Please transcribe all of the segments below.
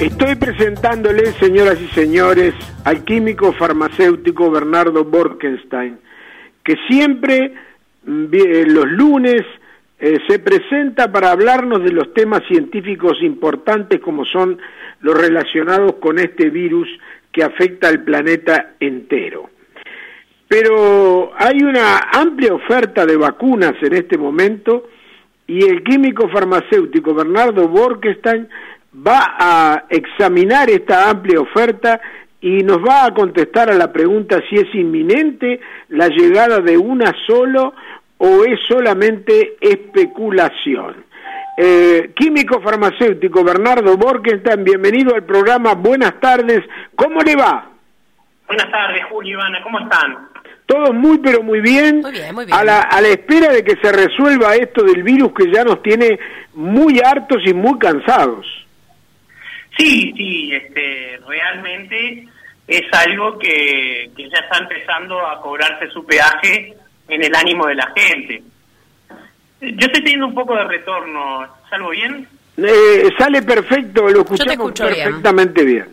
Estoy presentándoles, señoras y señores, al químico farmacéutico Bernardo Borkenstein, que siempre mm, eh, los lunes eh, se presenta para hablarnos de los temas científicos importantes como son los relacionados con este virus que afecta al planeta entero. Pero hay una amplia oferta de vacunas en este momento y el químico farmacéutico Bernardo Borkenstein va a examinar esta amplia oferta y nos va a contestar a la pregunta si es inminente la llegada de una solo o es solamente especulación. Eh, químico farmacéutico Bernardo Borkenstein, bienvenido al programa. Buenas tardes, ¿cómo le va? Buenas tardes, Julio Ivana, ¿cómo están? Todo muy pero muy bien, Muy bien, muy bien. A, la, a la espera de que se resuelva esto del virus que ya nos tiene muy hartos y muy cansados. Sí, sí, este, realmente es algo que, que ya está empezando a cobrarse su peaje en el ánimo de la gente. Yo estoy teniendo un poco de retorno, ¿salgo bien? Eh, sale perfecto, lo escuchamos bien. perfectamente bien.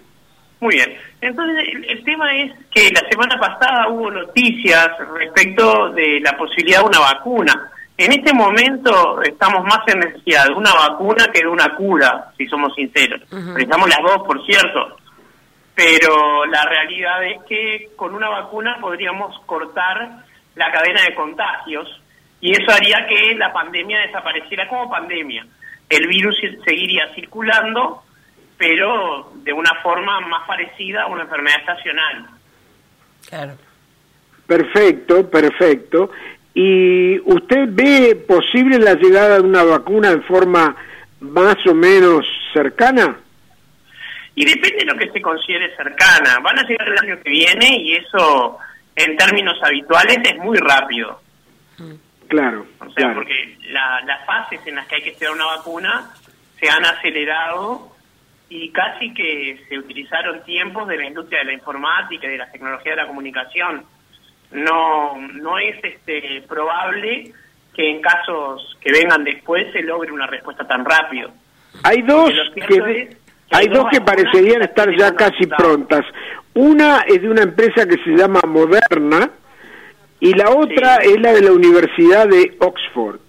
Muy bien. Entonces, el, el tema es que la semana pasada hubo noticias respecto de la posibilidad de una vacuna. En este momento estamos más en necesidad de una vacuna que de una cura, si somos sinceros. Necesitamos las dos, por cierto. Pero la realidad es que con una vacuna podríamos cortar la cadena de contagios y eso haría que la pandemia desapareciera como pandemia. El virus seguiría circulando, pero de una forma más parecida a una enfermedad estacional. Claro. Perfecto, perfecto. ¿Y usted ve posible la llegada de una vacuna en forma más o menos cercana? Y depende de lo que se considere cercana. Van a llegar el año que viene y eso, en términos habituales, es muy rápido. Claro, O sea, claro. porque la- las fases en las que hay que estudiar una vacuna se han acelerado y casi que se utilizaron tiempos de la industria de la informática y de la tecnología de la comunicación. No, no es este porque en casos que vengan después se logre una respuesta tan rápido. Hay dos que, es que hay dos que parecerían que estar ya casi prontas. Una es de una empresa que se llama Moderna y la otra Sí. es la de la Universidad de Oxford.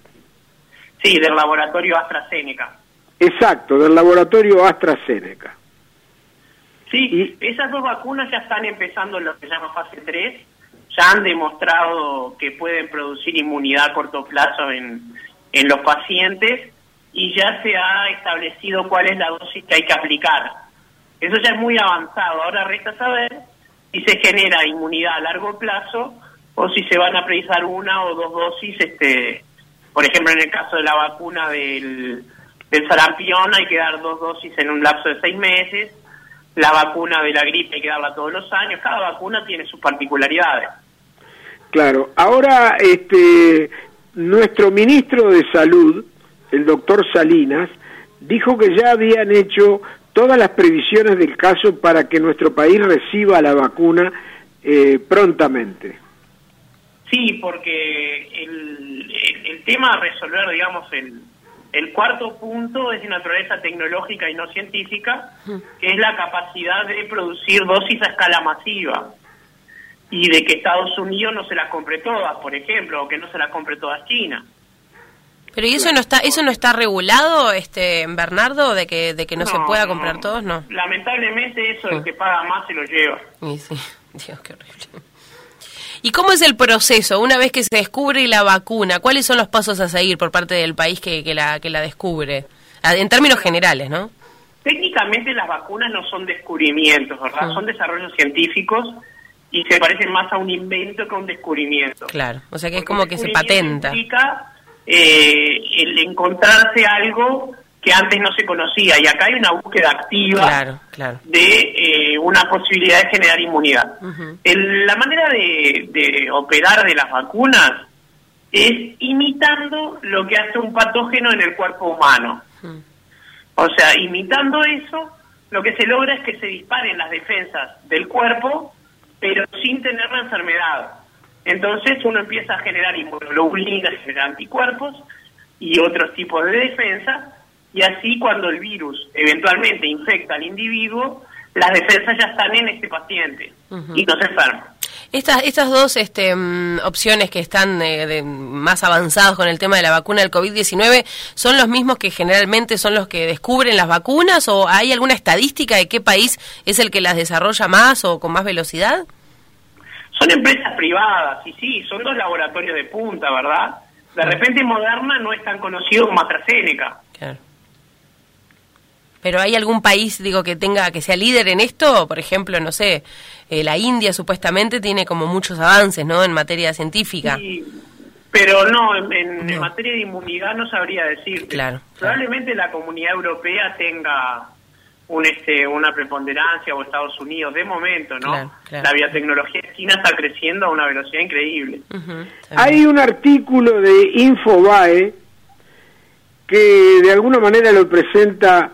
Sí, del laboratorio AstraZeneca. Exacto, del laboratorio AstraZeneca. Sí, esas dos vacunas ya están empezando lo que se llama fase 3, ya han demostrado que pueden producir inmunidad a corto plazo en, en los pacientes y ya se ha establecido cuál es la dosis que hay que aplicar. Eso ya es muy avanzado, ahora resta saber si se genera inmunidad a largo plazo o si se van a precisar una o dos dosis, este, por ejemplo en el caso de la vacuna del, del sarampión hay que dar dos dosis en un lapso de seis meses, la vacuna de la gripe hay que darla todos los años, cada vacuna tiene sus particularidades. Claro, ahora este nuestro ministro de Salud, el doctor Salinas, dijo que ya habían hecho todas las previsiones del caso para que nuestro país reciba la vacuna eh, prontamente. Sí, porque el, el, el tema a resolver, digamos, el, el cuarto punto es de naturaleza tecnológica y no científica, que es la capacidad de producir dosis a escala masiva y de que Estados Unidos no se las compre todas, por ejemplo, o que no se las compre todas China. Pero ¿y eso no está eso no está regulado, este Bernardo, de que de que no, se pueda no. comprar todos? No. Lamentablemente eso, el Mm. que paga más se lo lleva. Y sí, Dios, qué horrible. ¿Y cómo es el proceso una vez que se descubre la vacuna? ¿Cuáles son los pasos a seguir por parte del país que, que la que la descubre? Ah, En términos generales, ¿no? Técnicamente las vacunas no son descubrimientos, ¿verdad? Mm. Son desarrollos científicos y se parecen más a un invento que a un descubrimiento. Claro. O sea que es como que se patenta. Implica eh, el encontrarse algo que antes no se conocía y acá hay una búsqueda activa Claro, claro. de eh, una posibilidad de generar inmunidad. El- la manera de, de operar de las vacunas es imitando lo que hace un patógeno en el cuerpo humano. O sea, imitando eso, lo que se logra es que se disparen las defensas del cuerpo, pero sin tener la enfermedad. Entonces uno empieza a generar inmunoglobulinas, generar anticuerpos y otros tipos de defensa, y así cuando el virus eventualmente infecta al individuo, las defensas ya están en este paciente y no se enferma. Estas, estas dos este, mm, opciones que están eh, más avanzadas con el tema de la vacuna del COVID-19, ¿son los mismos que generalmente son los que descubren las vacunas o hay alguna estadística de qué país es el que las desarrolla más o con más velocidad? Son empresas privadas y sí, son dos laboratorios de punta, ¿verdad? De repente Moderna no es tan conocido como AstraZeneca. Claro. Pero hay algún país, digo, que tenga que sea líder en esto, por ejemplo, no sé, eh, la India supuestamente tiene como muchos avances, ¿no? En materia científica. Sí, pero no en, materia de inmunidad no sabría decir. Claro. Probablemente la Comunidad Europea tenga un este una preponderancia o Estados Unidos de momento, ¿no? La biotecnología china está creciendo a una velocidad increíble. Hay un artículo de Infobae que de alguna manera lo presenta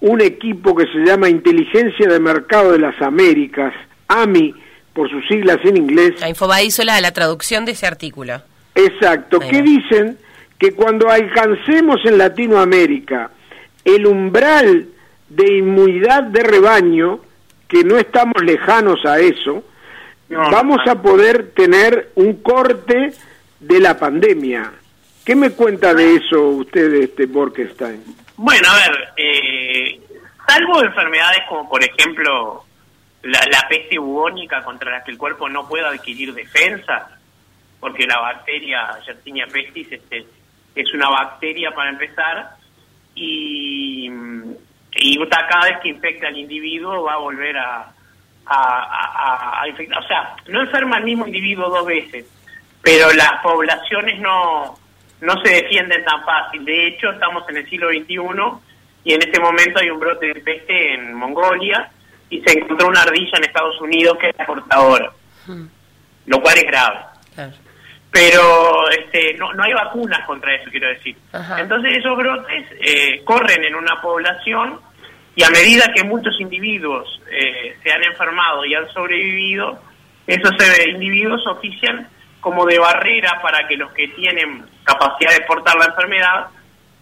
un equipo que se llama Inteligencia de Mercado de las Américas, AMI, por sus siglas en inglés. La Infobae hizo la, la traducción de ese artículo. Exacto, que dicen que cuando alcancemos en Latinoamérica el umbral de inmunidad de rebaño, que no estamos lejanos a eso, vamos a poder tener un corte de la pandemia. ¿Qué me cuenta de eso usted, este Borkenstein? Bueno, a ver, eh, salvo enfermedades como por ejemplo la, peste bubónica contra la que el cuerpo no puede adquirir defensa, porque la bacteria Yersinia pestis este, es una bacteria para empezar, y, y cada vez que infecta al individuo va a volver a, a, infectar. O sea, no enferma al mismo individuo dos veces, pero las poblaciones no no se defienden tan fácil. De hecho, estamos en el siglo XXI y en este momento hay un brote de peste en Mongolia y se encontró una ardilla en Estados Unidos que es portadora, hmm. lo cual es grave. Pero este, no, no hay vacunas contra eso, quiero decir. Entonces esos brotes eh, corren en una población y a medida que muchos individuos eh, se han enfermado y han sobrevivido, esos eh, individuos ofician como de barrera para que los que tienen capacidad de portar la enfermedad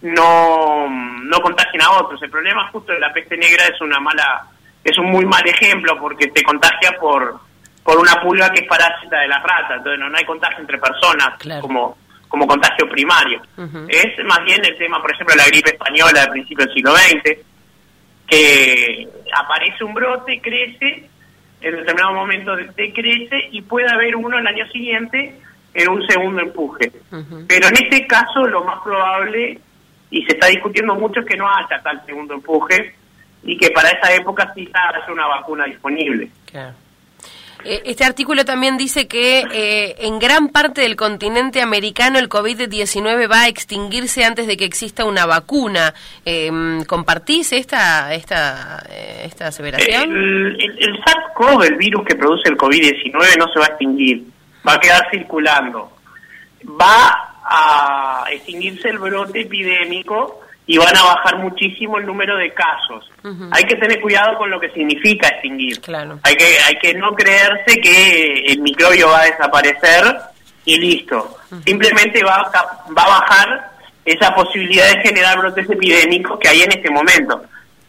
no, no contagien a otros. El problema justo de la peste negra es una mala, es un muy mal ejemplo porque te contagia por, por una pulga que es parásita de las ratas, entonces no, hay contagio entre personas como, como contagio primario. Es más bien el tema, por ejemplo, de la gripe española del principio del siglo XX, que aparece un brote, crece, en determinado momento decrece y puede haber uno el año siguiente en un segundo empuje. Pero en este caso lo más probable, y se está discutiendo mucho, es que no haya tal segundo empuje y que para esa época sí haya una vacuna disponible. Claro. Eh, este artículo también dice que eh, en gran parte del continente americano el COVID-19 va a extinguirse antes de que exista una vacuna. Eh, ¿Compartís esta, esta, esta aseveración? El, el, SARS-CoV, el virus que produce el COVID-19, no se va a extinguir, va a quedar circulando. Va a extinguirse el brote epidémico y van a bajar muchísimo el número de casos. Hay que tener cuidado con lo que significa extinguir. Hay que hay que no creerse que el microbio va a desaparecer y listo. Simplemente va a, va a bajar esa posibilidad de generar brotes epidémicos que hay en este momento.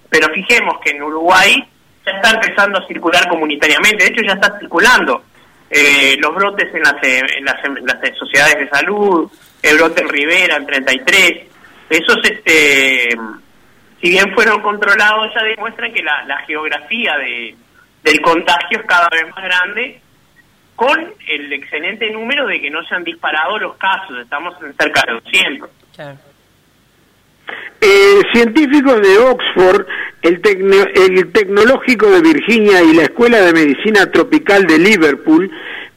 Pero fijemos que en Uruguay ya está empezando a circular comunitariamente, de hecho ya está circulando eh, los brotes en las, en las, en las sociedades de salud, el brote en Rivera, en 33, esos, este, si bien fueron controlados, ya demuestran que la, geografía de, del contagio es cada vez más grande, con el excelente número de que no se han disparado los casos, estamos en cerca de 200. Eh, científicos de Oxford, el, el Tecnológico de Virginia y la Escuela de Medicina Tropical de Liverpool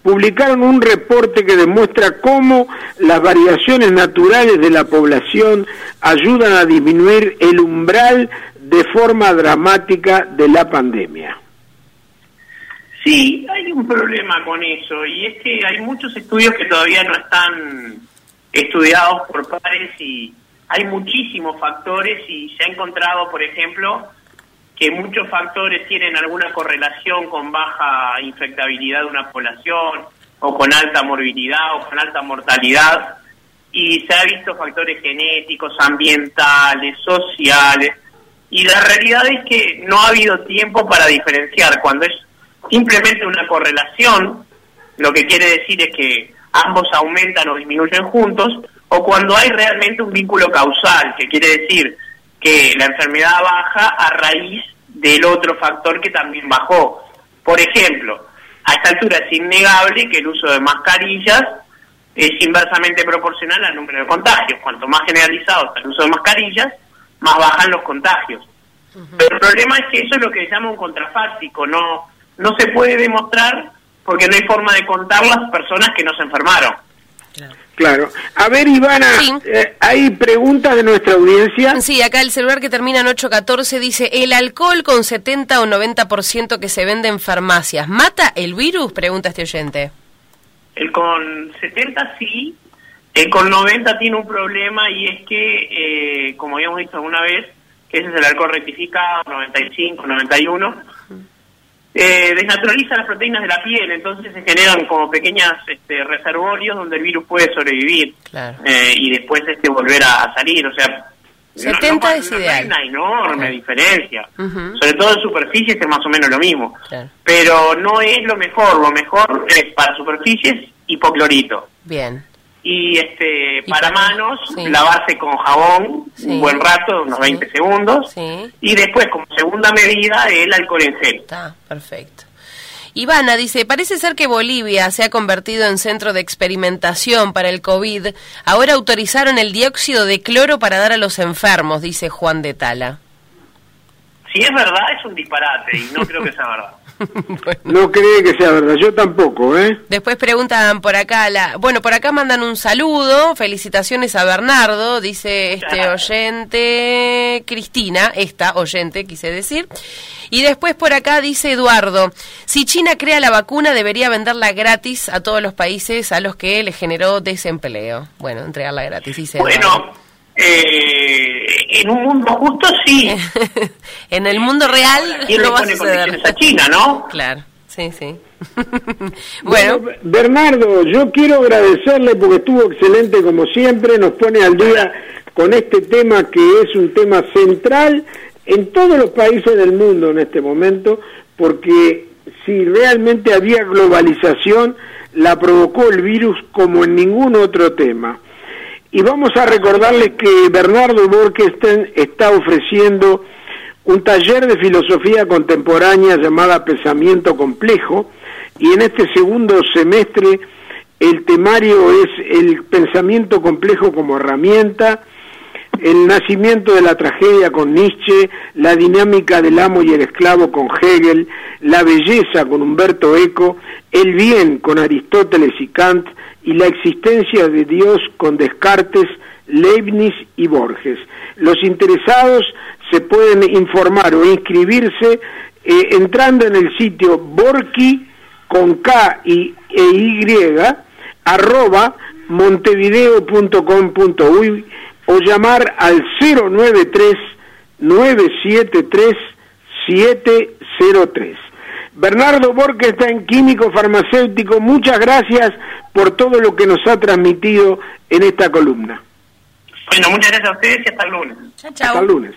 publicaron un reporte que demuestra cómo las variaciones naturales de la población ayudan a disminuir el umbral de forma dramática de la pandemia. Sí, hay un problema con eso y es que hay muchos estudios que todavía no están estudiados por pares y hay muchísimos factores y se ha encontrado, por ejemplo, que muchos factores tienen alguna correlación con baja infectabilidad de una población o con alta morbilidad o con alta mortalidad y se ha visto factores genéticos, ambientales, sociales, y la realidad es que no ha habido tiempo para diferenciar cuando es simplemente una correlación, lo que quiere decir es que ambos aumentan o disminuyen juntos, o cuando hay realmente un vínculo causal, que quiere decir que la enfermedad baja a raíz del otro factor que también bajó. Por ejemplo, a esta altura es innegable que el uso de mascarillas es inversamente proporcional al número de contagios. Cuanto más generalizado está el uso de mascarillas, más bajan los contagios. Pero el problema es que eso es lo que se llama un contrafáctico, no, no se puede demostrar porque no hay forma de contar las personas que no se enfermaron. Claro. A ver, Ivana, eh, ¿hay preguntas de nuestra audiencia? Sí, acá el celular que termina en 814 dice, ¿el alcohol con 70 o 90% que se vende en farmacias mata el virus? Pregunta este oyente. El con 70 sí, el con 90 tiene un problema y es que, eh, como habíamos dicho alguna vez, ese es el alcohol rectificado, 95, 91, eh, desnaturaliza las proteínas de la piel, entonces se generan como pequeñas este, reservorios donde el virus puede sobrevivir eh, y después este volver a, salir, o sea... 70 es ideal. Hay una enorme diferencia, sobre todo en superficies es más o menos lo mismo, pero no es lo mejor, lo mejor es para superficies hipoclorito. Bien y este para, manos lavarse con jabón un buen rato unos 20 segundos. Y después como segunda medida el alcohol en gel está perfecto. Ivana dice, parece ser que Bolivia se ha convertido en centro de experimentación para el COVID. Ahora autorizaron el dióxido de cloro para dar a los enfermos, dice Juan de Tala. Si es verdad, es un disparate y no creo que sea verdad. No cree que sea verdad, yo tampoco, ¿eh? Después preguntan por acá, la, bueno, por acá mandan un saludo, felicitaciones a Bernardo, dice este oyente, Cristina, esta oyente quise decir. Y después por acá dice Eduardo, si China crea la vacuna debería venderla gratis a todos los países a los que le generó desempleo. Bueno, entregarla gratis, dice Bueno, eh, en un mundo justo sí. en el mundo real ¿Quién no va a suceder. a China, ¿no? Claro, sí, sí. bueno. Bernardo, yo quiero agradecerle porque estuvo excelente como siempre, nos pone al día con este tema que es un tema central en todos los países del mundo en este momento, porque si realmente había globalización, la provocó el virus como en ningún otro tema. Y vamos a recordarles que Bernardo Borkesten está ofreciendo un taller de filosofía contemporánea llamada Pensamiento Complejo. Y en este segundo semestre el temario es el pensamiento complejo como herramienta, el nacimiento de la tragedia con Nietzsche, la dinámica del amo y el esclavo con Hegel, la belleza con Humberto Eco, el bien con Aristóteles y Kant, y la existencia de Dios con Descartes, Leibniz y Borges. Los interesados se pueden informar o inscribirse eh, entrando en el sitio borki con K y, e Y arroba montevideo.com.uy o llamar al 093 973 703. Bernardo en químico farmacéutico, muchas gracias por todo lo que nos ha transmitido en esta columna. Bueno, muchas gracias a ustedes y hasta el lunes. Hasta el lunes.